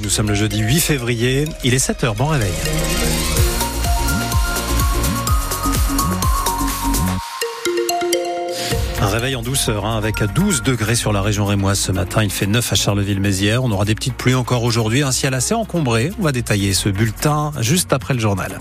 Nous sommes le jeudi 8 février, il est 7h, bon réveil. Un réveil en douceur hein, avec 12 degrés sur la région rémoise ce matin. Il fait 9 à Charleville-Mézières. On aura des petites pluies encore aujourd'hui. Un ciel assez encombré. On va détailler ce bulletin juste après le journal.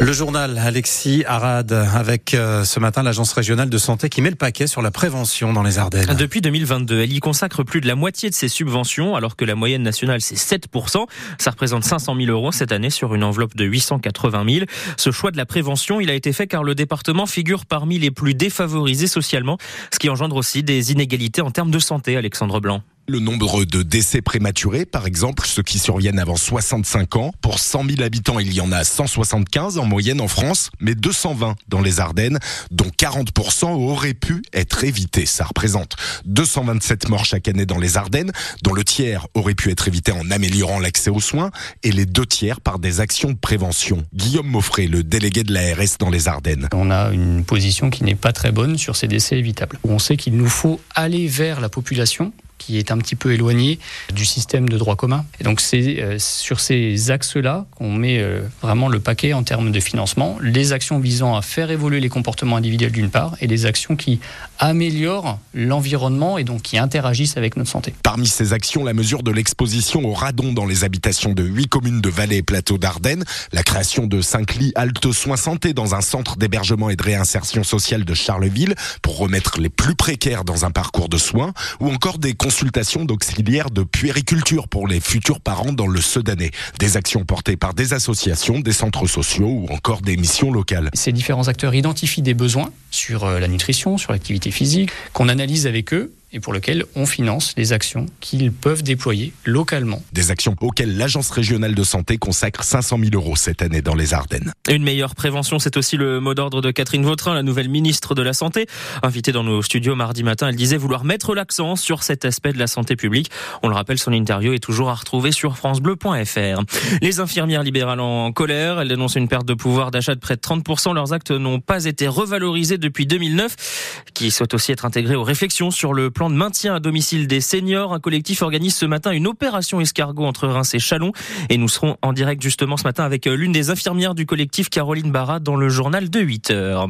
Le journal Alexis Arad avec euh, ce matin l'agence régionale de santé qui met le paquet sur la prévention dans les Ardennes. Depuis 2022, elle y consacre plus de la moitié de ses subventions alors que la moyenne nationale c'est 7%. Ça représente 500 000 euros cette année sur une enveloppe de 880 000. Ce choix de la prévention, il a été fait car le département figure parmi les plus défavorisés socialement, ce qui engendre aussi des inégalités en termes de santé, Alexandre Blanc. Le nombre de décès prématurés, par exemple, ceux qui surviennent avant 65 ans, pour 100 000 habitants, il y en a 175 en moyenne en France, mais 220 dans les Ardennes, dont 40% auraient pu être évités. Ça représente 227 morts chaque année dans les Ardennes, dont le tiers aurait pu être évité en améliorant l'accès aux soins, et les deux tiers par des actions de prévention. Guillaume Moffret, le délégué de l'ARS dans les Ardennes. On a une position qui n'est pas très bonne sur ces décès évitables. On sait qu'il nous faut aller vers la population qui est un petit peu éloigné du système de droit commun. Et donc c'est euh, sur ces axes-là qu'on met euh, vraiment le paquet en termes de financement, les actions visant à faire évoluer les comportements individuels d'une part, et les actions qui améliorent l'environnement et donc qui interagissent avec notre santé. Parmi ces actions, la mesure de l'exposition au radon dans les habitations de huit communes de Valais et Plateau d'Ardennes, la création de cinq lits halte soins santé dans un centre d'hébergement et de réinsertion sociale de Charleville pour remettre les plus précaires dans un parcours de soins, ou encore des consultations d'auxiliaires de puériculture pour les futurs parents dans le Sedanais. Des actions portées par des associations, des centres sociaux ou encore des missions locales. Ces différents acteurs identifient des besoins sur euh, la nutrition, sur l'activité physique, qu'on analyse avec eux et pour lequel on finance les actions qu'ils peuvent déployer localement. Des actions auxquelles l'Agence régionale de santé consacre 500 000 euros cette année dans les Ardennes. Une meilleure prévention, c'est aussi le mot d'ordre de Catherine Vautrin, la nouvelle ministre de la Santé. Invitée dans nos studios mardi matin, elle disait vouloir mettre l'accent sur cet aspect de la santé publique. On le rappelle, son interview est toujours à retrouver sur francebleu.fr. Les infirmières libérales en colère, elles dénoncent une perte de pouvoir d'achat de près de 30%. Leurs actes n'ont pas été revalorisés depuis 2009, qui souhaitent aussi être intégrés aux réflexions sur le plan de maintien à domicile des seniors. Un collectif organise ce matin une opération escargot entre Reims et Chalon. Et nous serons en direct justement ce matin avec euh, l'une des infirmières du collectif, Caroline Barra, dans le journal de 8 heures.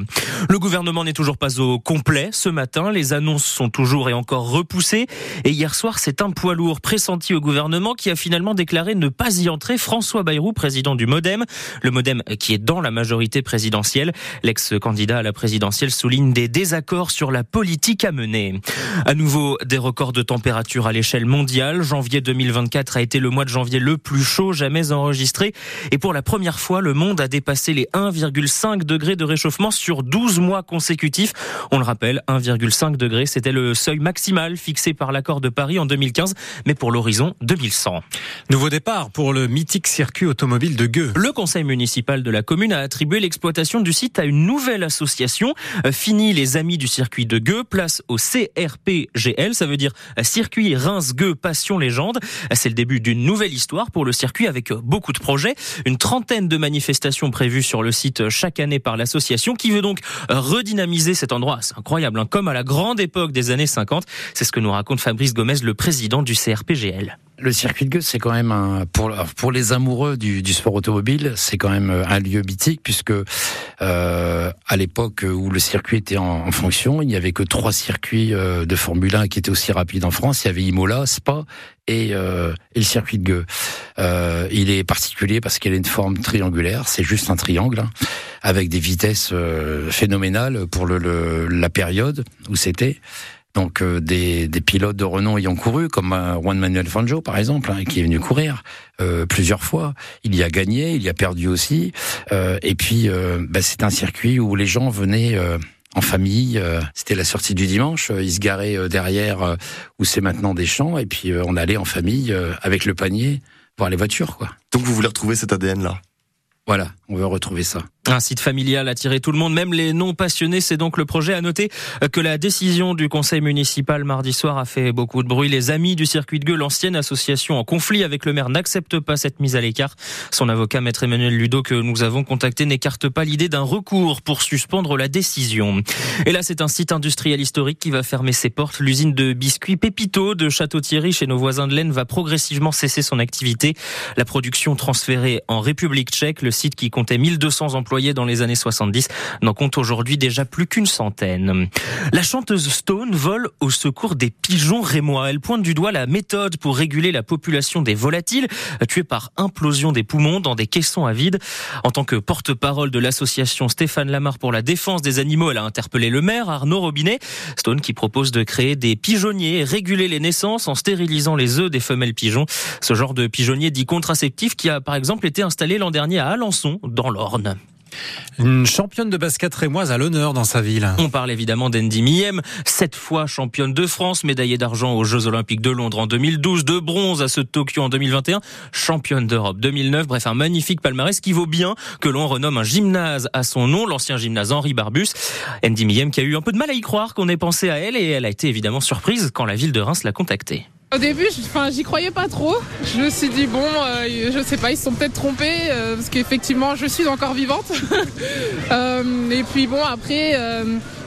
Le gouvernement n'est toujours pas au complet ce matin. Les annonces sont toujours et encore repoussées. Et hier soir, c'est un poids lourd pressenti au gouvernement qui a finalement déclaré ne pas y entrer. François Bayrou, président du Modem. Le Modem qui est dans la majorité présidentielle. L'ex-candidat à la présidentielle souligne des désaccords sur la politique à mener. À nouveau, des records de température à l'échelle mondiale. Janvier 2024 a été le mois de janvier le plus chaud jamais enregistré. Et pour la première fois, le monde a dépassé les 1,5 degrés de réchauffement sur 12 mois consécutifs. On le rappelle, 1,5 degrés, c'était le seuil maximal fixé par l'accord de Paris en 2015, mais pour l'horizon 2100. Nouveau départ pour le mythique circuit automobile de Gueux. Le conseil municipal de la commune a attribué l'exploitation du site à une nouvelle association. Fini les amis du circuit de Gueux, place au CRPGL, ça veut dire circuit Reims-Gueux Passion Légende. C'est le début d'une nouvelle histoire pour le circuit avec beaucoup de projets, une trentaine de manifestations prévues sur le site chaque année par l'association qui veut donc redynamiser cet endroit. C'est incroyable, hein, comme à la grande époque des années 50. C'est ce que nous raconte Fabrice Gomez, le président du CRPGL. Le circuit de Gueux, c'est quand même un pour pour les amoureux du, du sport automobile, c'est quand même un lieu mythique puisque euh, à l'époque où le circuit était en, en, fonction, il n'y avait que trois circuits euh, de Formule 1 qui étaient aussi rapides en France. Il y avait Imola, Spa et, euh, et le circuit de Gueux. Euh, il est particulier parce qu'il a une forme triangulaire, c'est juste un triangle hein, avec des vitesses euh, phénoménales pour le, le, la période où c'était. Donc euh, des, des, pilotes de renom ayant couru, comme euh, Juan Manuel Fangio par exemple, hein, qui est venu courir euh, plusieurs fois. Il y a gagné, il y a perdu aussi. Euh, et puis bah, c'est un circuit où les gens venaient en famille. C'était la sortie du dimanche. Ils se garaient derrière où c'est maintenant des champs, et puis on allait en famille avec le panier voir les voitures. Quoi. Donc vous voulez retrouver cet ADN là Voilà, on veut retrouver ça. Un site familial attiré tout le monde, même les non passionnés. C'est donc le projet. À noter que la décision du conseil municipal mardi soir a fait beaucoup de bruit. Les amis du circuit de gueule, l'ancienne association en conflit avec le maire, n'acceptent pas cette mise à l'écart. Son avocat, maître Emmanuel Ludo, que nous avons contacté, n'écarte pas l'idée d'un recours pour suspendre la décision. Et là, c'est un site industriel historique qui va fermer ses portes. L'usine de biscuits Pépito de Château-Thierry, chez nos voisins de l'Aisne, va progressivement cesser son activité. La production transférée en République tchèque, le site qui comptait 1200 emplois dans les années 70 n'en compte aujourd'hui déjà plus qu'une centaine. La chanteuse Stone vole au secours des pigeons rémois. Elle pointe du doigt la méthode pour réguler la population des volatiles tués par implosion des poumons dans des caissons à vide. En tant que porte-parole de l'association Stéphane Lamar pour la défense des animaux, elle a interpellé le maire Arnaud Robinet. Stone qui propose de créer des pigeonniers et réguler les naissances en stérilisant les œufs des femelles pigeons. Ce genre de pigeonnier dit contraceptif qui a par exemple été installé l'an dernier à Alençon dans l'Orne. Une championne de basket rémoise à l'honneur dans sa ville. On parle évidemment d'Andy Miem, sept fois championne de France, médaillée d'argent aux Jeux Olympiques de Londres en 2012, de bronze à de Tokyo en 2021, championne d'Europe 2009. Bref, un magnifique palmarès qui vaut bien que l'on renomme un gymnase à son nom, l'ancien gymnase Henri Barbus. Andy Miem qui a eu un peu de mal à y croire qu'on ait pensé à elle et elle a été évidemment surprise quand la ville de Reims l'a contactée. Au début, j'y croyais pas trop. Je me suis dit bon, euh, je sais pas, ils se sont peut-être trompés euh, parce qu'effectivement, je suis encore vivante. euh, et puis bon, après,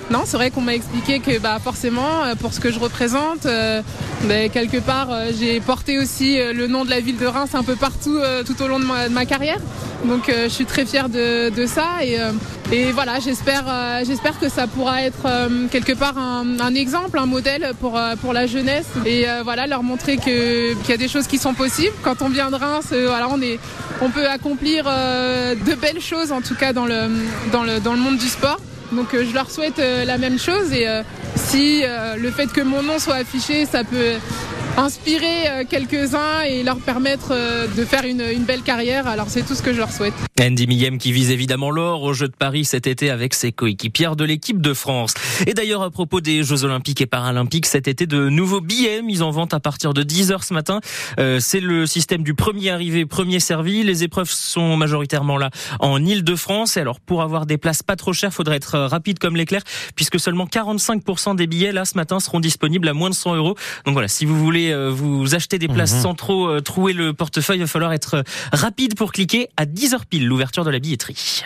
non, c'est vrai qu'on m'a expliqué que bah forcément, euh, pour ce que je représente, euh, bah, quelque part, euh, j'ai porté aussi le nom de la ville de Reims un peu partout tout au long de ma, carrière. Donc, je suis très fière de, ça et voilà, j'espère, que ça pourra être quelque part un, exemple, un modèle pour la jeunesse et voilà leur montrer qu'il y a des choses qui sont possibles. Quand on vient de Reims, on peut accomplir de belles choses en tout cas dans le monde du sport. Donc je leur souhaite la même chose et si le fait que mon nom soit affiché, ça peut inspirer euh, quelques-uns et leur permettre euh, de faire une, une belle carrière. Alors c'est tout ce que je leur souhaite. Andy Millem qui vise évidemment l'or aux Jeux de Paris cet été avec ses coéquipières de l'équipe de France. Et d'ailleurs à propos des Jeux Olympiques et Paralympiques cet été, de nouveaux billets mis en vente à partir de 10h ce matin. Euh, c'est le système du premier arrivé, premier servi. Les épreuves sont majoritairement là en Ile-de-France. Et alors pour avoir des places pas trop chères, faudrait être rapide comme l'éclair puisque seulement 45% des billets là ce matin seront disponibles à moins de 100 euros. Donc voilà, si vous voulez euh, vous acheter des places mmh. sans trop euh, trouer le portefeuille, il va falloir être rapide pour cliquer à 10h pile l'ouverture de la billetterie.